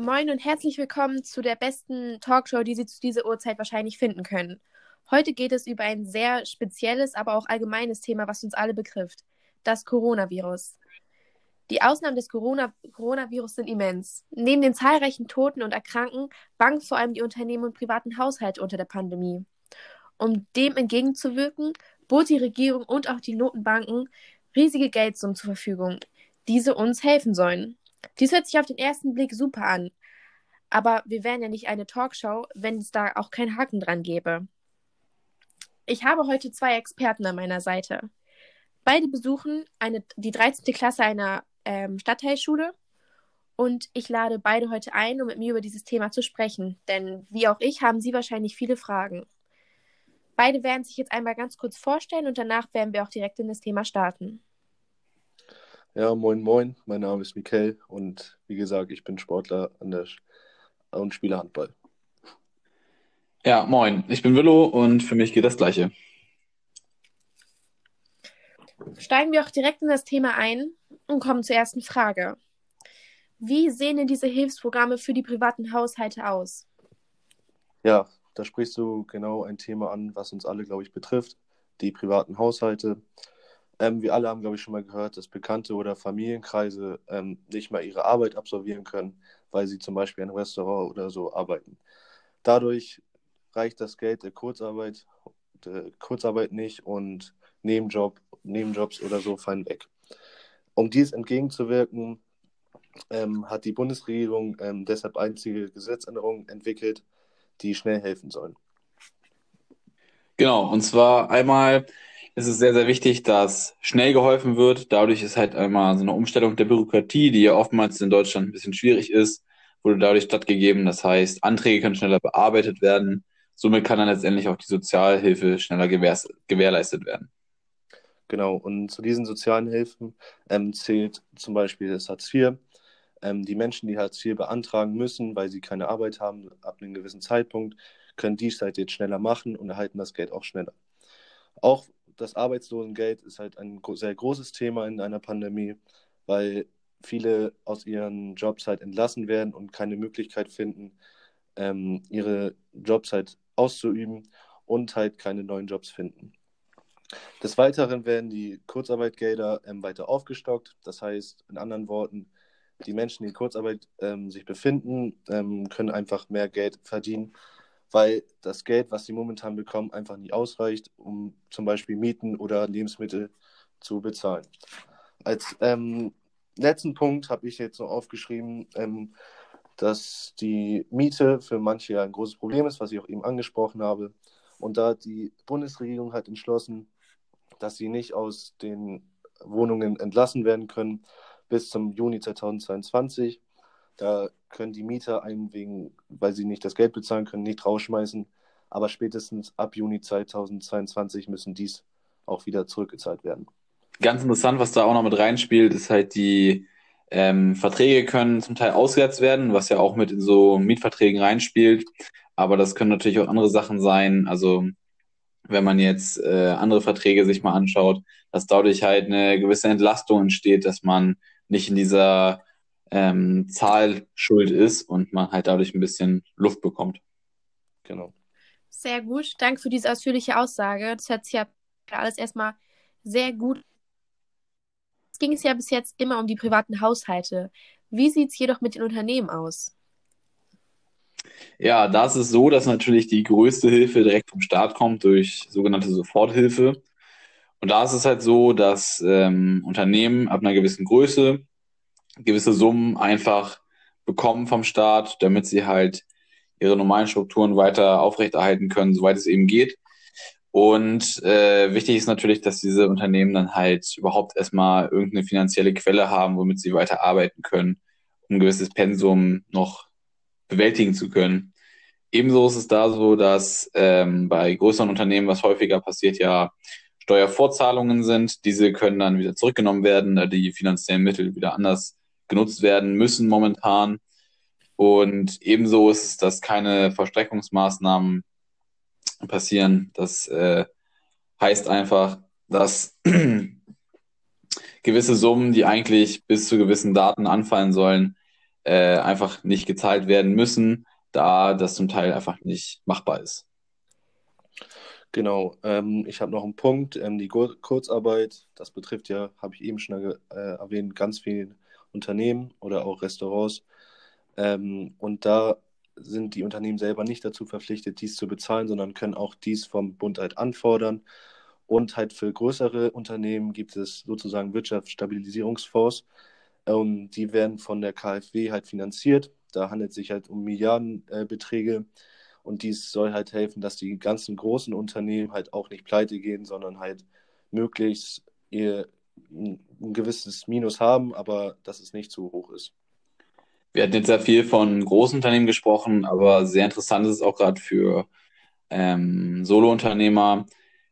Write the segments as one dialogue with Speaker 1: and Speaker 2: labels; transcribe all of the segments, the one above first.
Speaker 1: Moin und herzlich willkommen zu der besten Talkshow, die Sie zu dieser Uhrzeit wahrscheinlich finden können. Heute geht es über ein sehr spezielles, aber auch allgemeines Thema, was uns alle betrifft, das Coronavirus. Die Ausnahmen des Corona Coronavirus sind immens. Neben den zahlreichen Toten und Erkrankten bangen vor allem die Unternehmen und privaten Haushalte unter der Pandemie. Um dem entgegenzuwirken, bot die Regierung und auch die Notenbanken riesige Geldsummen zur Verfügung, diese uns helfen sollen. Dies hört sich auf den ersten Blick super an. Aber wir wären ja nicht eine Talkshow, wenn es da auch keinen Haken dran gäbe. Ich habe heute zwei Experten an meiner Seite. Beide besuchen eine, die 13. Klasse einer ähm, Stadtteilschule und ich lade beide heute ein, um mit mir über dieses Thema zu sprechen. Denn wie auch ich haben sie wahrscheinlich viele Fragen. Beide werden sich jetzt einmal ganz kurz vorstellen und danach werden wir auch direkt in das Thema starten.
Speaker 2: Ja, moin, moin. Mein Name ist Mikkel und wie gesagt, ich bin Sportler an der Sch und spiele Handball.
Speaker 3: Ja, moin. Ich bin Willow und für mich geht das Gleiche.
Speaker 1: Steigen wir auch direkt in das Thema ein und kommen zur ersten Frage. Wie sehen denn diese Hilfsprogramme für die privaten Haushalte aus?
Speaker 2: Ja, da sprichst du genau ein Thema an, was uns alle, glaube ich, betrifft. Die privaten Haushalte. Ähm, wir alle haben, glaube ich, schon mal gehört, dass Bekannte oder Familienkreise ähm, nicht mehr ihre Arbeit absolvieren können, weil sie zum Beispiel in einem Restaurant oder so arbeiten. Dadurch reicht das Geld der Kurzarbeit, der Kurzarbeit nicht und Nebenjob, Nebenjobs oder so fallen weg. Um dies entgegenzuwirken, ähm, hat die Bundesregierung ähm, deshalb einzige Gesetzänderungen entwickelt, die schnell helfen sollen.
Speaker 3: Genau, und zwar einmal ist es sehr, sehr wichtig, dass schnell geholfen wird. Dadurch ist halt einmal so eine Umstellung der Bürokratie, die ja oftmals in Deutschland ein bisschen schwierig ist, wurde dadurch stattgegeben. Das heißt, Anträge können schneller bearbeitet werden. Somit kann dann letztendlich auch die Sozialhilfe schneller gewähr gewährleistet werden.
Speaker 2: Genau, und zu diesen sozialen Hilfen ähm, zählt zum Beispiel das Hartz IV. Ähm, die Menschen, die Hartz IV beantragen müssen, weil sie keine Arbeit haben, ab einem gewissen Zeitpunkt, können dies halt jetzt schneller machen und erhalten das Geld auch schneller. Auch das Arbeitslosengeld ist halt ein sehr großes Thema in einer Pandemie, weil viele aus ihren Jobs halt entlassen werden und keine Möglichkeit finden, ähm, ihre Jobs halt auszuüben und halt keine neuen Jobs finden. Des Weiteren werden die Kurzarbeitgelder ähm, weiter aufgestockt. Das heißt, in anderen Worten, die Menschen, die in Kurzarbeit ähm, sich befinden, ähm, können einfach mehr Geld verdienen weil das Geld, was sie momentan bekommen, einfach nicht ausreicht, um zum Beispiel Mieten oder Lebensmittel zu bezahlen. Als ähm, letzten Punkt habe ich jetzt noch aufgeschrieben, ähm, dass die Miete für manche ein großes Problem ist, was ich auch eben angesprochen habe. Und da die Bundesregierung hat entschlossen, dass sie nicht aus den Wohnungen entlassen werden können bis zum Juni 2022, da können die Mieter einen wegen, weil sie nicht das Geld bezahlen können, nicht rausschmeißen. Aber spätestens ab Juni 2022 müssen dies auch wieder zurückgezahlt werden.
Speaker 3: Ganz interessant, was da auch noch mit reinspielt, ist halt die ähm, Verträge können zum Teil ausgesetzt werden, was ja auch mit in so Mietverträgen reinspielt. Aber das können natürlich auch andere Sachen sein. Also wenn man jetzt äh, andere Verträge sich mal anschaut, dass dadurch halt eine gewisse Entlastung entsteht, dass man nicht in dieser ähm, Zahl schuld ist und man halt dadurch ein bisschen Luft bekommt.
Speaker 2: Genau.
Speaker 1: Sehr gut. Danke für diese ausführliche Aussage. Das hört sich ja alles erstmal sehr gut. Es ging es ja bis jetzt immer um die privaten Haushalte. Wie sieht es jedoch mit den Unternehmen aus?
Speaker 3: Ja, da ist es so, dass natürlich die größte Hilfe direkt vom Staat kommt durch sogenannte Soforthilfe. Und da ist es halt so, dass ähm, Unternehmen ab einer gewissen Größe gewisse Summen einfach bekommen vom Staat, damit sie halt ihre normalen Strukturen weiter aufrechterhalten können, soweit es eben geht. Und äh, wichtig ist natürlich, dass diese Unternehmen dann halt überhaupt erstmal irgendeine finanzielle Quelle haben, womit sie weiter arbeiten können, um ein gewisses Pensum noch bewältigen zu können. Ebenso ist es da so, dass ähm, bei größeren Unternehmen, was häufiger passiert, ja Steuervorzahlungen sind. Diese können dann wieder zurückgenommen werden, da die finanziellen Mittel wieder anders genutzt werden müssen momentan. Und ebenso ist es, dass keine Verstreckungsmaßnahmen passieren. Das äh, heißt einfach, dass gewisse Summen, die eigentlich bis zu gewissen Daten anfallen sollen, äh, einfach nicht gezahlt werden müssen, da das zum Teil einfach nicht machbar ist.
Speaker 2: Genau, ähm, ich habe noch einen Punkt, ähm, die Kurzarbeit, das betrifft ja, habe ich eben schon äh, erwähnt, ganz viele Unternehmen oder auch Restaurants. Ähm, und da sind die Unternehmen selber nicht dazu verpflichtet, dies zu bezahlen, sondern können auch dies vom Bund halt anfordern. Und halt für größere Unternehmen gibt es sozusagen Wirtschaftsstabilisierungsfonds. Ähm, die werden von der KfW halt finanziert. Da handelt es sich halt um Milliardenbeträge. Äh, und dies soll halt helfen, dass die ganzen großen Unternehmen halt auch nicht pleite gehen, sondern halt möglichst ihr ein gewisses Minus haben, aber dass es nicht zu hoch ist.
Speaker 3: Wir hatten jetzt sehr viel von großen Unternehmen gesprochen, aber sehr interessant ist es auch gerade für ähm, Solo-Unternehmer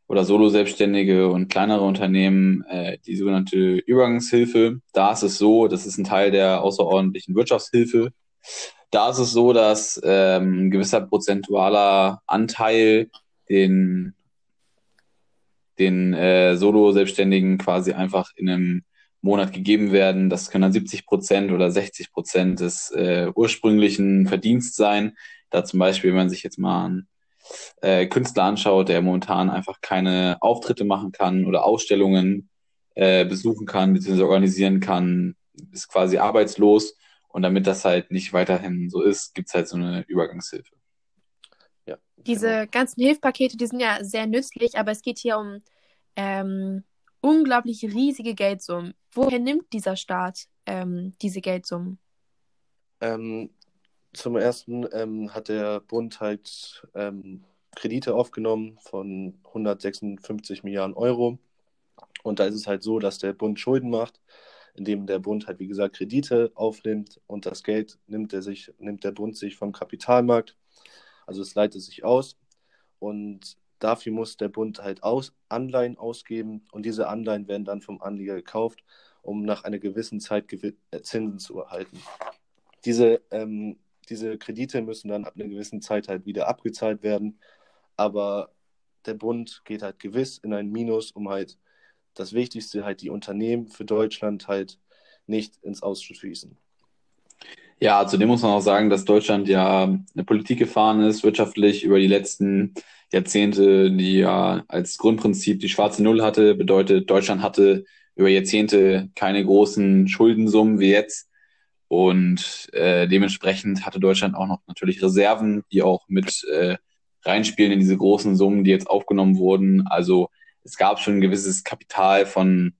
Speaker 3: oder Solo-Selbstständige und kleinere Unternehmen äh, die sogenannte Übergangshilfe. Da ist es so, das ist ein Teil der außerordentlichen Wirtschaftshilfe. Da ist es so, dass ähm, ein gewisser prozentualer Anteil den, den äh, Solo-Selbstständigen quasi einfach in einem Monat gegeben werden. Das können dann 70 Prozent oder 60 Prozent des äh, ursprünglichen Verdienstes sein. Da zum Beispiel, wenn man sich jetzt mal einen äh, Künstler anschaut, der momentan einfach keine Auftritte machen kann oder Ausstellungen äh, besuchen kann, bzw. organisieren kann, ist quasi arbeitslos und damit das halt nicht weiterhin so ist, gibt es halt so eine Übergangshilfe.
Speaker 1: Diese genau. ganzen Hilfspakete, die sind ja sehr nützlich, aber es geht hier um ähm, unglaublich riesige Geldsummen. Woher nimmt dieser Staat ähm, diese Geldsummen?
Speaker 2: Ähm, zum ersten ähm, hat der Bund halt ähm, Kredite aufgenommen von 156 Milliarden Euro. Und da ist es halt so, dass der Bund Schulden macht indem der Bund halt, wie gesagt, Kredite aufnimmt und das Geld nimmt, er sich, nimmt der Bund sich vom Kapitalmarkt. Also es leitet sich aus und dafür muss der Bund halt aus, Anleihen ausgeben und diese Anleihen werden dann vom Anleger gekauft, um nach einer gewissen Zeit äh, Zinsen zu erhalten. Diese, ähm, diese Kredite müssen dann ab einer gewissen Zeit halt wieder abgezahlt werden, aber der Bund geht halt gewiss in ein Minus, um halt das Wichtigste halt die Unternehmen für Deutschland halt nicht ins Ausschießen.
Speaker 3: Ja, zudem muss man auch sagen, dass Deutschland ja eine Politik gefahren ist, wirtschaftlich über die letzten Jahrzehnte, die ja als Grundprinzip die schwarze Null hatte. Bedeutet, Deutschland hatte über Jahrzehnte keine großen Schuldensummen wie jetzt. Und äh, dementsprechend hatte Deutschland auch noch natürlich Reserven, die auch mit äh, reinspielen in diese großen Summen, die jetzt aufgenommen wurden. Also es gab schon ein gewisses Kapital von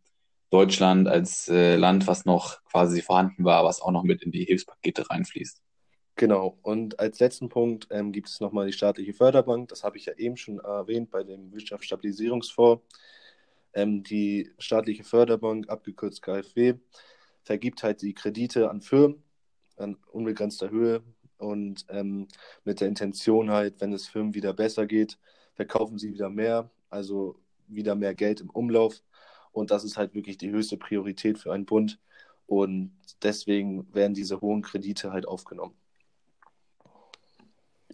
Speaker 3: Deutschland als äh, Land, was noch quasi vorhanden war, was auch noch mit in die Hilfspakete reinfließt.
Speaker 2: Genau, und als letzten Punkt ähm, gibt es nochmal die staatliche Förderbank. Das habe ich ja eben schon erwähnt bei dem Wirtschaftsstabilisierungsfonds. Ähm, die staatliche Förderbank, abgekürzt KfW, vergibt halt die Kredite an Firmen an unbegrenzter Höhe und ähm, mit der Intention halt, wenn es Firmen wieder besser geht, verkaufen sie wieder mehr. Also wieder mehr Geld im Umlauf. Und das ist halt wirklich die höchste Priorität für einen Bund. Und deswegen werden diese hohen Kredite halt aufgenommen.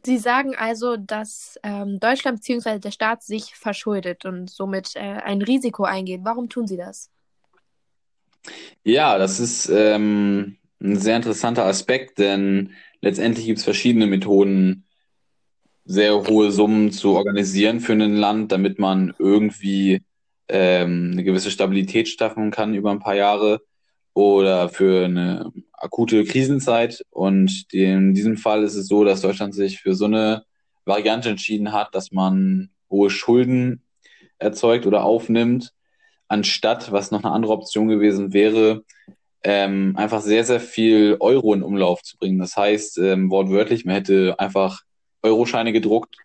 Speaker 1: Sie sagen also, dass ähm, Deutschland bzw. der Staat sich verschuldet und somit äh, ein Risiko eingeht. Warum tun Sie das?
Speaker 3: Ja, das ist ähm, ein sehr interessanter Aspekt, denn letztendlich gibt es verschiedene Methoden, sehr hohe Summen zu organisieren für ein Land, damit man irgendwie ähm, eine gewisse Stabilität schaffen kann über ein paar Jahre oder für eine akute Krisenzeit. Und in diesem Fall ist es so, dass Deutschland sich für so eine Variante entschieden hat, dass man hohe Schulden erzeugt oder aufnimmt, anstatt, was noch eine andere Option gewesen wäre, ähm, einfach sehr, sehr viel Euro in Umlauf zu bringen. Das heißt, ähm, wortwörtlich, man hätte einfach Euroscheine gedruckt,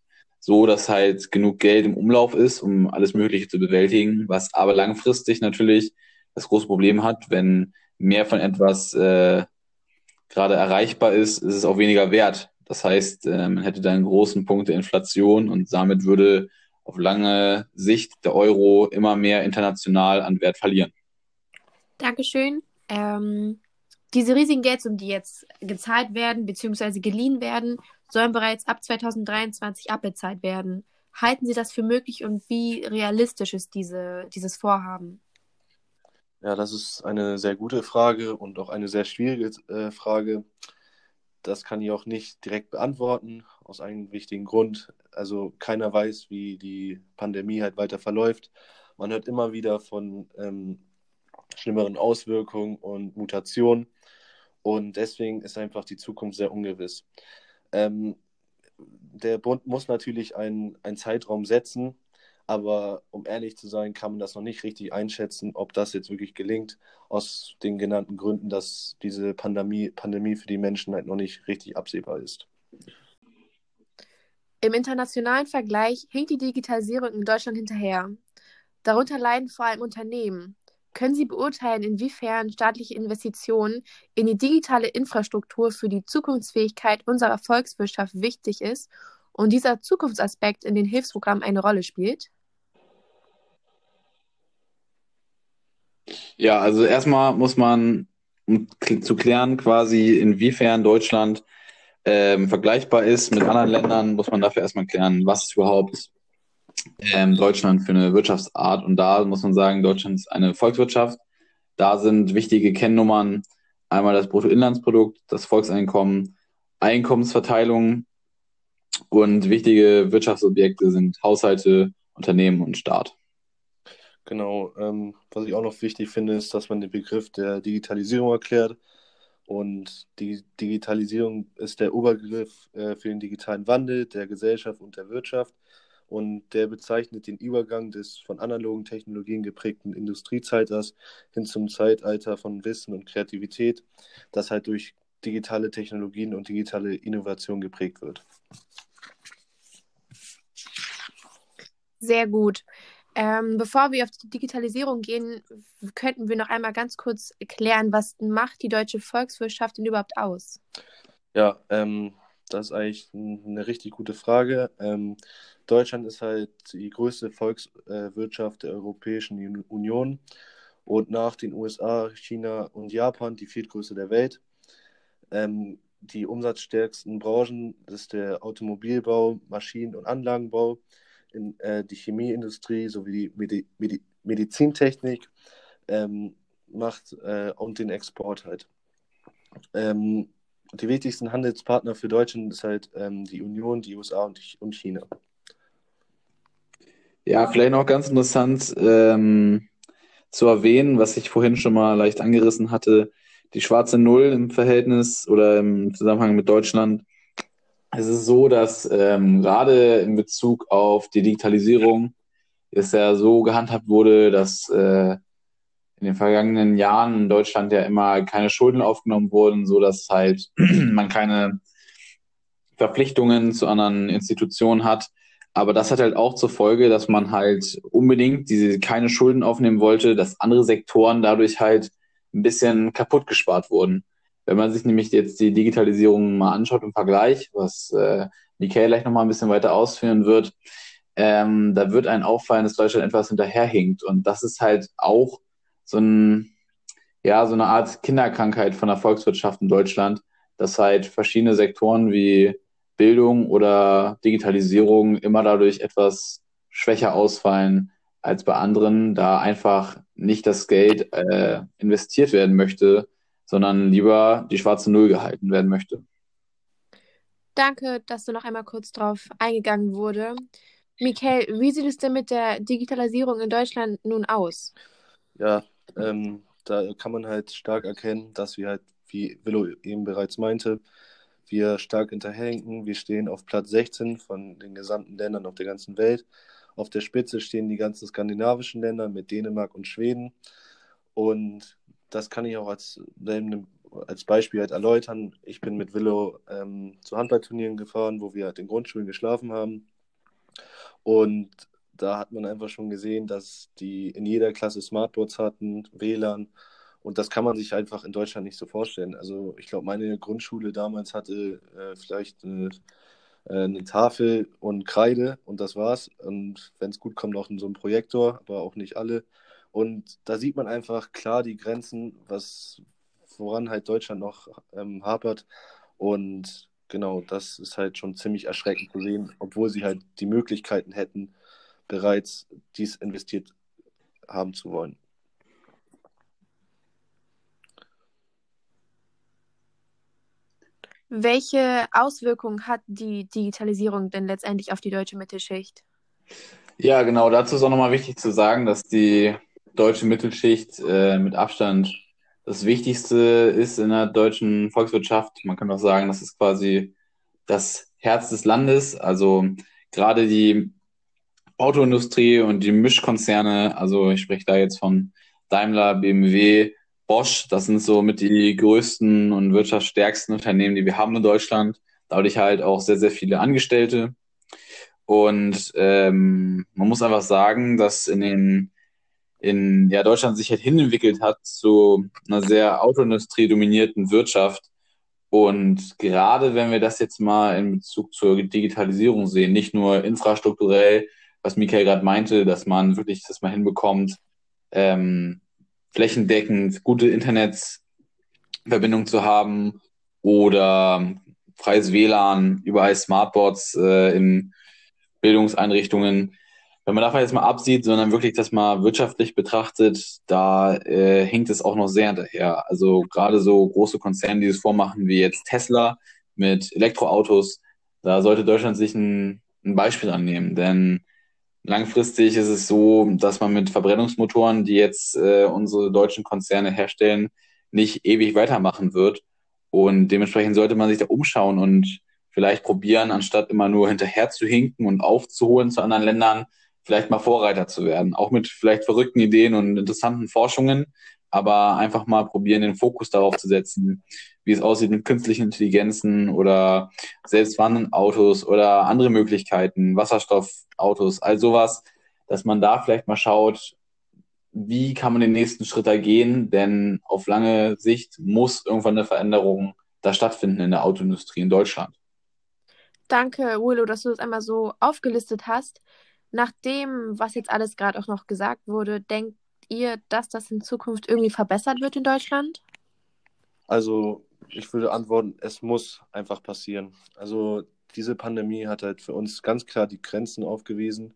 Speaker 3: so dass halt genug Geld im Umlauf ist, um alles Mögliche zu bewältigen, was aber langfristig natürlich das große Problem hat, wenn mehr von etwas äh, gerade erreichbar ist, ist es auch weniger wert. Das heißt, äh, man hätte da einen großen Punkt der Inflation und damit würde auf lange Sicht der Euro immer mehr international an Wert verlieren.
Speaker 1: Dankeschön. Ähm, diese riesigen Geldsummen, die jetzt gezahlt werden bzw. geliehen werden, sollen bereits ab 2023 abbezahlt werden. Halten Sie das für möglich und wie realistisch ist diese, dieses Vorhaben?
Speaker 2: Ja, das ist eine sehr gute Frage und auch eine sehr schwierige äh, Frage. Das kann ich auch nicht direkt beantworten, aus einem wichtigen Grund. Also keiner weiß, wie die Pandemie halt weiter verläuft. Man hört immer wieder von ähm, schlimmeren Auswirkungen und Mutationen. Und deswegen ist einfach die Zukunft sehr ungewiss. Ähm, der Bund muss natürlich einen, einen Zeitraum setzen, aber um ehrlich zu sein, kann man das noch nicht richtig einschätzen, ob das jetzt wirklich gelingt, aus den genannten Gründen, dass diese Pandemie, Pandemie für die Menschen halt noch nicht richtig absehbar ist.
Speaker 1: Im internationalen Vergleich hinkt die Digitalisierung in Deutschland hinterher. Darunter leiden vor allem Unternehmen. Können Sie beurteilen, inwiefern staatliche Investitionen in die digitale Infrastruktur für die Zukunftsfähigkeit unserer Volkswirtschaft wichtig ist und dieser Zukunftsaspekt in den Hilfsprogrammen eine Rolle spielt?
Speaker 3: Ja, also erstmal muss man, um zu klären, quasi, inwiefern Deutschland ähm, vergleichbar ist mit anderen Ländern, muss man dafür erstmal klären, was überhaupt ähm, Deutschland für eine Wirtschaftsart. Und da muss man sagen, Deutschland ist eine Volkswirtschaft. Da sind wichtige Kennnummern einmal das Bruttoinlandsprodukt, das Volkseinkommen, Einkommensverteilung und wichtige Wirtschaftsobjekte sind Haushalte, Unternehmen und Staat.
Speaker 2: Genau. Ähm, was ich auch noch wichtig finde, ist, dass man den Begriff der Digitalisierung erklärt. Und die Digitalisierung ist der Oberbegriff äh, für den digitalen Wandel der Gesellschaft und der Wirtschaft und der bezeichnet den Übergang des von analogen Technologien geprägten Industriezeitalters hin zum Zeitalter von Wissen und Kreativität, das halt durch digitale Technologien und digitale Innovation geprägt wird.
Speaker 1: Sehr gut. Ähm, bevor wir auf die Digitalisierung gehen, könnten wir noch einmal ganz kurz erklären, was macht die deutsche Volkswirtschaft denn überhaupt aus?
Speaker 2: Ja, ähm, das ist eigentlich eine richtig gute Frage. Ähm, Deutschland ist halt die größte Volkswirtschaft der Europäischen Union und nach den USA, China und Japan die viertgrößte der Welt. Ähm, die umsatzstärksten Branchen ist der Automobilbau, Maschinen- und Anlagenbau, in, äh, die Chemieindustrie sowie die Medi Medi Medizintechnik ähm, macht äh, und den Export halt. Ähm, die wichtigsten Handelspartner für Deutschland ist halt ähm, die Union, die USA und, und China.
Speaker 3: Ja, vielleicht noch ganz interessant ähm, zu erwähnen, was ich vorhin schon mal leicht angerissen hatte, die schwarze Null im Verhältnis oder im Zusammenhang mit Deutschland. Es ist so, dass ähm, gerade in Bezug auf die Digitalisierung es ja so gehandhabt wurde, dass äh, in den vergangenen Jahren in Deutschland ja immer keine Schulden aufgenommen wurden, so dass halt man keine Verpflichtungen zu anderen Institutionen hat. Aber das hat halt auch zur Folge, dass man halt unbedingt diese keine Schulden aufnehmen wollte, dass andere Sektoren dadurch halt ein bisschen kaputt gespart wurden. Wenn man sich nämlich jetzt die Digitalisierung mal anschaut im Vergleich, was äh, Michael gleich nochmal ein bisschen weiter ausführen wird, ähm, da wird ein auffallen, dass Deutschland etwas hinterherhinkt. Und das ist halt auch so ein, ja, so eine Art Kinderkrankheit von der Volkswirtschaft in Deutschland, dass halt verschiedene Sektoren wie Bildung oder Digitalisierung immer dadurch etwas schwächer ausfallen als bei anderen, da einfach nicht das Geld äh, investiert werden möchte, sondern lieber die schwarze Null gehalten werden möchte.
Speaker 1: Danke, dass du noch einmal kurz drauf eingegangen wurde. Michael, wie sieht es denn mit der Digitalisierung in Deutschland nun aus?
Speaker 2: Ja, ähm, da kann man halt stark erkennen, dass wir halt, wie Willow eben bereits meinte, wir stark hinterherhinken. Wir stehen auf Platz 16 von den gesamten Ländern auf der ganzen Welt. Auf der Spitze stehen die ganzen skandinavischen Länder mit Dänemark und Schweden. Und das kann ich auch als, als Beispiel halt erläutern. Ich bin mit Willow ähm, zu Handballturnieren gefahren, wo wir halt in Grundschulen geschlafen haben. Und da hat man einfach schon gesehen, dass die in jeder Klasse Smartboards hatten, WLAN. Und das kann man sich einfach in Deutschland nicht so vorstellen. Also ich glaube, meine Grundschule damals hatte äh, vielleicht eine, äh, eine, Tafel und Kreide und das war's. Und wenn es gut kommt, in so einem Projektor, aber auch nicht alle. Und da sieht man einfach klar die Grenzen, was woran halt Deutschland noch ähm, hapert. Und genau, das ist halt schon ziemlich erschreckend zu sehen, obwohl sie halt die Möglichkeiten hätten, bereits dies investiert haben zu wollen.
Speaker 1: Welche Auswirkungen hat die Digitalisierung denn letztendlich auf die deutsche Mittelschicht?
Speaker 3: Ja, genau. Dazu ist auch nochmal wichtig zu sagen, dass die deutsche Mittelschicht äh, mit Abstand das Wichtigste ist in der deutschen Volkswirtschaft. Man kann auch sagen, das ist quasi das Herz des Landes. Also gerade die Autoindustrie und die Mischkonzerne, also ich spreche da jetzt von Daimler, BMW, Bosch, das sind so mit die größten und wirtschaftsstärksten Unternehmen, die wir haben in Deutschland. Dadurch halt auch sehr, sehr viele Angestellte. Und ähm, man muss einfach sagen, dass in den in ja, Deutschland sich halt hinentwickelt hat zu einer sehr Autoindustrie dominierten Wirtschaft. Und gerade wenn wir das jetzt mal in Bezug zur Digitalisierung sehen, nicht nur infrastrukturell, was Michael gerade meinte, dass man wirklich das mal hinbekommt, ähm, flächendeckend gute Internetverbindung zu haben oder freies WLAN, überall Smartboards äh, in Bildungseinrichtungen. Wenn man davon jetzt mal absieht, sondern wirklich das mal wirtschaftlich betrachtet, da äh, hinkt es auch noch sehr hinterher. Also gerade so große Konzerne, die es vormachen, wie jetzt Tesla mit Elektroautos, da sollte Deutschland sich ein, ein Beispiel annehmen. Denn Langfristig ist es so, dass man mit Verbrennungsmotoren, die jetzt äh, unsere deutschen Konzerne herstellen, nicht ewig weitermachen wird. Und dementsprechend sollte man sich da umschauen und vielleicht probieren, anstatt immer nur hinterher zu hinken und aufzuholen zu anderen Ländern, vielleicht mal Vorreiter zu werden. Auch mit vielleicht verrückten Ideen und interessanten Forschungen, aber einfach mal probieren, den Fokus darauf zu setzen, wie es aussieht mit künstlichen Intelligenzen oder selbstfahrenden Autos oder andere Möglichkeiten, Wasserstoffautos, all sowas, dass man da vielleicht mal schaut, wie kann man den nächsten Schritt da gehen, denn auf lange Sicht muss irgendwann eine Veränderung da stattfinden in der Autoindustrie in Deutschland.
Speaker 1: Danke, Willow, dass du das einmal so aufgelistet hast. Nach dem, was jetzt alles gerade auch noch gesagt wurde, denkt ihr, dass das in Zukunft irgendwie verbessert wird in Deutschland?
Speaker 2: Also ich würde antworten, es muss einfach passieren. Also diese Pandemie hat halt für uns ganz klar die Grenzen aufgewiesen.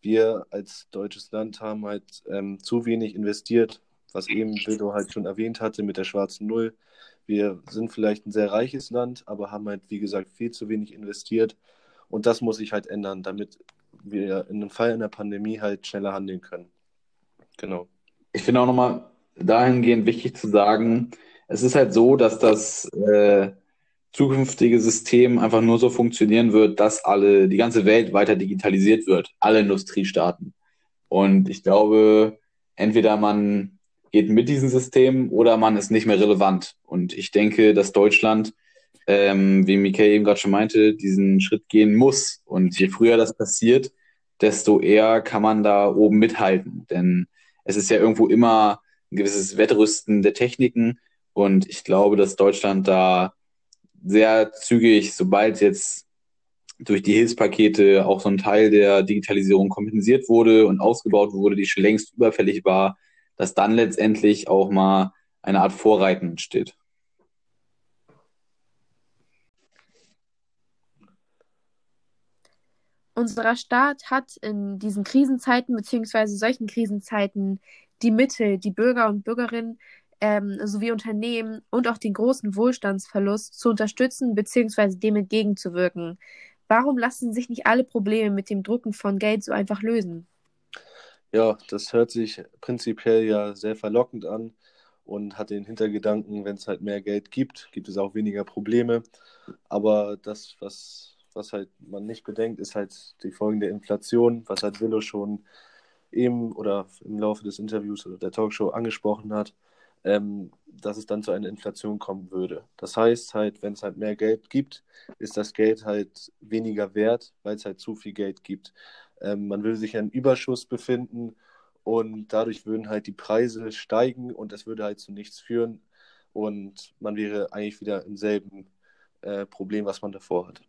Speaker 2: Wir als deutsches Land haben halt ähm, zu wenig investiert, was eben Wildo halt schon erwähnt hatte mit der schwarzen Null. Wir sind vielleicht ein sehr reiches Land, aber haben halt, wie gesagt, viel zu wenig investiert. Und das muss sich halt ändern, damit wir in einem Fall einer Pandemie halt schneller handeln können. Genau.
Speaker 3: Ich finde auch nochmal dahingehend wichtig zu sagen, es ist halt so, dass das äh, zukünftige System einfach nur so funktionieren wird, dass alle, die ganze Welt weiter digitalisiert wird, alle Industriestaaten. Und ich glaube, entweder man geht mit diesem System oder man ist nicht mehr relevant. Und ich denke, dass Deutschland, ähm, wie Mikael eben gerade schon meinte, diesen Schritt gehen muss. Und je früher das passiert, desto eher kann man da oben mithalten. Denn es ist ja irgendwo immer ein gewisses Wettrüsten der Techniken und ich glaube, dass Deutschland da sehr zügig, sobald jetzt durch die Hilfspakete auch so ein Teil der Digitalisierung kompensiert wurde und ausgebaut wurde, die schon längst überfällig war, dass dann letztendlich auch mal eine Art Vorreiten entsteht.
Speaker 1: Unser Staat hat in diesen Krisenzeiten beziehungsweise solchen Krisenzeiten die Mittel, die Bürger und Bürgerinnen ähm, sowie Unternehmen und auch den großen Wohlstandsverlust zu unterstützen bzw. dem entgegenzuwirken. Warum lassen sich nicht alle Probleme mit dem Drucken von Geld so einfach lösen?
Speaker 2: Ja, das hört sich prinzipiell ja sehr verlockend an und hat den Hintergedanken, wenn es halt mehr Geld gibt, gibt es auch weniger Probleme. Aber das, was, was halt man nicht bedenkt, ist halt die folgende Inflation, was halt Willow schon eben oder im Laufe des Interviews oder der Talkshow angesprochen hat ähm, dass es dann zu einer Inflation kommen würde. Das heißt halt, wenn es halt mehr Geld gibt, ist das Geld halt weniger wert, weil es halt zu viel Geld gibt. Ähm, man würde sich in einem Überschuss befinden und dadurch würden halt die Preise steigen und es würde halt zu nichts führen und man wäre eigentlich wieder im selben äh, Problem, was man davor hat.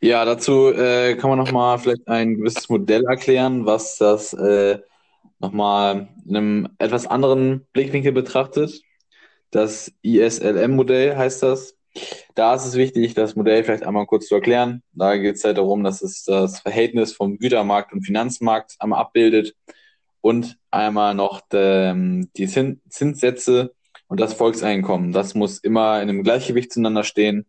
Speaker 3: Ja, dazu äh, kann man nochmal vielleicht ein gewisses Modell erklären, was das äh, nochmal in einem etwas anderen Blickwinkel betrachtet. Das ISLM-Modell heißt das. Da ist es wichtig, das Modell vielleicht einmal kurz zu erklären. Da geht es halt darum, dass es das Verhältnis vom Gütermarkt und Finanzmarkt einmal abbildet und einmal noch die, die Zinssätze und das Volkseinkommen. Das muss immer in einem Gleichgewicht zueinander stehen,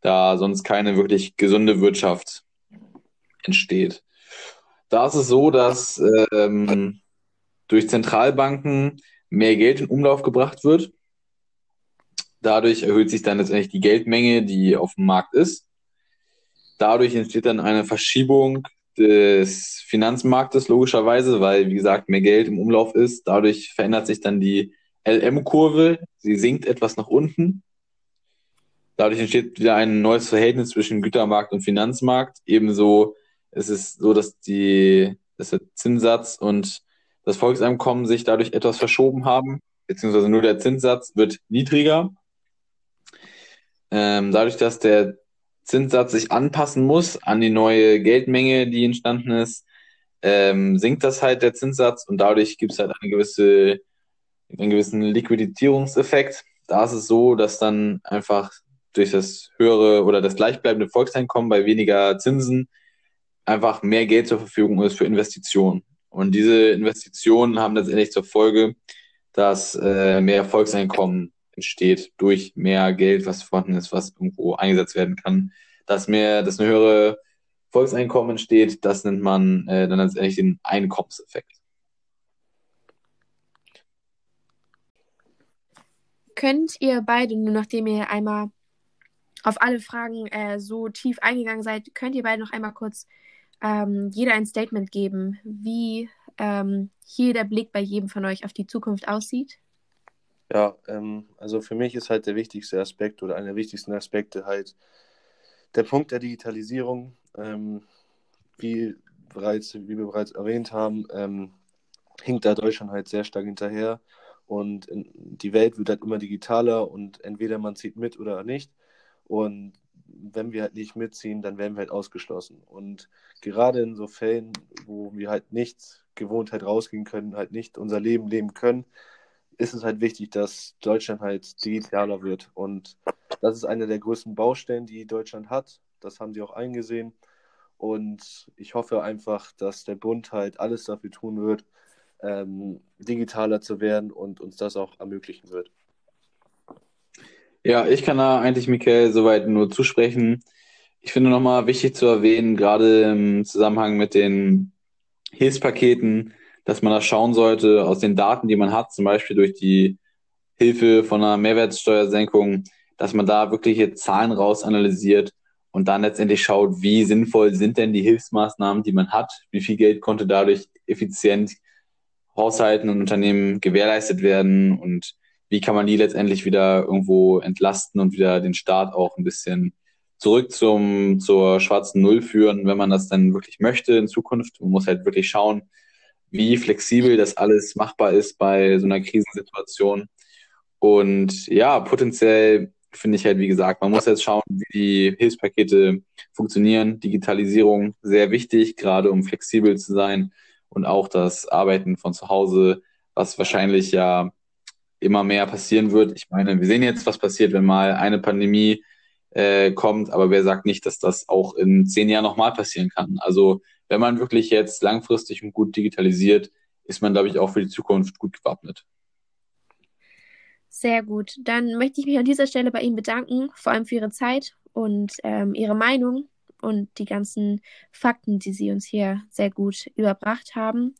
Speaker 3: da sonst keine wirklich gesunde Wirtschaft entsteht. Da ist es so, dass ähm, durch Zentralbanken mehr Geld in Umlauf gebracht wird. Dadurch erhöht sich dann letztendlich die Geldmenge, die auf dem Markt ist. Dadurch entsteht dann eine Verschiebung des Finanzmarktes logischerweise, weil, wie gesagt, mehr Geld im Umlauf ist. Dadurch verändert sich dann die LM-Kurve. Sie sinkt etwas nach unten. Dadurch entsteht wieder ein neues Verhältnis zwischen Gütermarkt und Finanzmarkt. Ebenso ist es so, dass, die, dass der Zinssatz und das Volkseinkommen sich dadurch etwas verschoben haben, beziehungsweise nur der Zinssatz wird niedriger. Ähm, dadurch, dass der Zinssatz sich anpassen muss an die neue Geldmenge, die entstanden ist, ähm, sinkt das halt der Zinssatz und dadurch gibt es halt eine gewisse, einen gewissen Liquiditierungseffekt. Da ist es so, dass dann einfach durch das höhere oder das gleichbleibende Volkseinkommen bei weniger Zinsen einfach mehr Geld zur Verfügung ist für Investitionen. Und diese Investitionen haben letztendlich zur Folge, dass äh, mehr Volkseinkommen entsteht durch mehr Geld, was vorhanden ist, was irgendwo eingesetzt werden kann. Dass mehr, dass eine höhere Volkseinkommen entsteht, das nennt man äh, dann letztendlich den Einkommenseffekt.
Speaker 1: Könnt ihr beide, nur nachdem ihr einmal auf alle Fragen äh, so tief eingegangen seid, könnt ihr beide noch einmal kurz ähm, jeder ein Statement geben, wie ähm, hier der Blick bei jedem von euch auf die Zukunft aussieht?
Speaker 2: Ja, ähm, also für mich ist halt der wichtigste Aspekt oder einer der wichtigsten Aspekte halt der Punkt der Digitalisierung. Ähm, wie, bereits, wie wir bereits erwähnt haben, ähm, hinkt da Deutschland halt sehr stark hinterher und die Welt wird halt immer digitaler und entweder man zieht mit oder nicht. Und wenn wir halt nicht mitziehen, dann werden wir halt ausgeschlossen. Und gerade in so Fällen, wo wir halt nicht gewohnt halt rausgehen können, halt nicht unser Leben leben können, ist es halt wichtig, dass Deutschland halt digitaler wird. Und das ist eine der größten Baustellen, die Deutschland hat. Das haben sie auch eingesehen. Und ich hoffe einfach, dass der Bund halt alles dafür tun wird, ähm, digitaler zu werden und uns das auch ermöglichen wird.
Speaker 3: Ja, ich kann da eigentlich Michael soweit nur zusprechen. Ich finde nochmal wichtig zu erwähnen, gerade im Zusammenhang mit den Hilfspaketen, dass man da schauen sollte, aus den Daten, die man hat, zum Beispiel durch die Hilfe von einer Mehrwertsteuersenkung, dass man da wirkliche Zahlen raus analysiert und dann letztendlich schaut, wie sinnvoll sind denn die Hilfsmaßnahmen, die man hat, wie viel Geld konnte dadurch effizient Haushalten und Unternehmen gewährleistet werden und wie kann man die letztendlich wieder irgendwo entlasten und wieder den Staat auch ein bisschen zurück zum, zur schwarzen Null führen, wenn man das dann wirklich möchte in Zukunft. Man muss halt wirklich schauen, wie flexibel das alles machbar ist bei so einer Krisensituation. Und ja, potenziell finde ich halt, wie gesagt, man muss jetzt schauen, wie die Hilfspakete funktionieren. Digitalisierung sehr wichtig, gerade um flexibel zu sein und auch das Arbeiten von zu Hause, was wahrscheinlich ja immer mehr passieren wird. Ich meine, wir sehen jetzt, was passiert, wenn mal eine Pandemie äh, kommt, aber wer sagt nicht, dass das auch in zehn Jahren nochmal passieren kann? Also wenn man wirklich jetzt langfristig und gut digitalisiert, ist man, glaube ich, auch für die Zukunft gut gewappnet.
Speaker 1: Sehr gut. Dann möchte ich mich an dieser Stelle bei Ihnen bedanken, vor allem für Ihre Zeit und ähm, Ihre Meinung und die ganzen Fakten, die Sie uns hier sehr gut überbracht haben.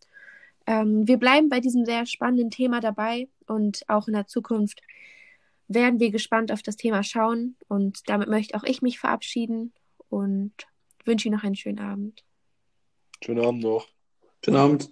Speaker 1: Ähm, wir bleiben bei diesem sehr spannenden Thema dabei und auch in der Zukunft werden wir gespannt auf das Thema schauen. Und damit möchte auch ich mich verabschieden und wünsche Ihnen noch einen schönen Abend.
Speaker 2: Schönen Abend noch.
Speaker 3: Schönen Abend.